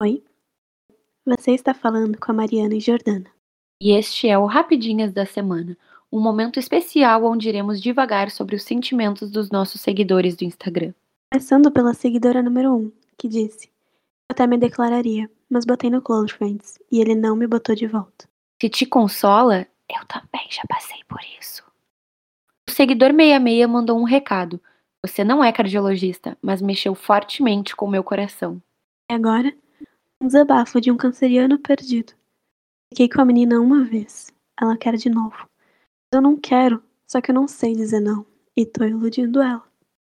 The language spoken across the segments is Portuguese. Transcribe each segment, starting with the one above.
Oi? Você está falando com a Mariana e Jordana. E este é o Rapidinhas da Semana, um momento especial onde iremos devagar sobre os sentimentos dos nossos seguidores do Instagram. Começando pela seguidora número 1, um, que disse: Eu até me declararia, mas botei no Close Friends e ele não me botou de volta. Se te consola, eu também já passei por isso. O seguidor 66 mandou um recado. Você não é cardiologista, mas mexeu fortemente com meu coração. E agora, um desabafo de um canceriano perdido. Fiquei com a menina uma vez. Ela quer de novo. Eu não quero, só que eu não sei dizer não. E tô iludindo ela.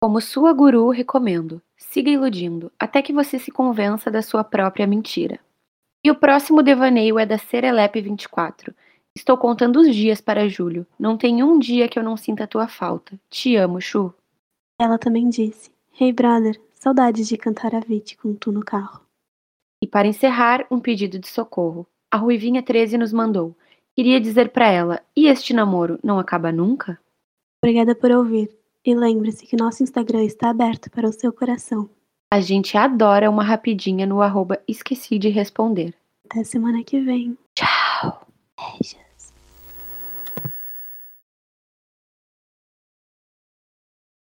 Como sua guru, recomendo. Siga iludindo, até que você se convença da sua própria mentira. E o próximo devaneio é da Serelepe 24. Estou contando os dias para julho. Não tem um dia que eu não sinta a tua falta. Te amo, Chu. Ela também disse: Hey brother, saudades de cantar a Vite com tu no carro. Para encerrar, um pedido de socorro. A Ruivinha 13 nos mandou. Queria dizer para ela: e este namoro não acaba nunca? Obrigada por ouvir. E lembre-se que nosso Instagram está aberto para o seu coração. A gente adora uma rapidinha no arroba esqueci de responder. Até semana que vem. Tchau. Beijos.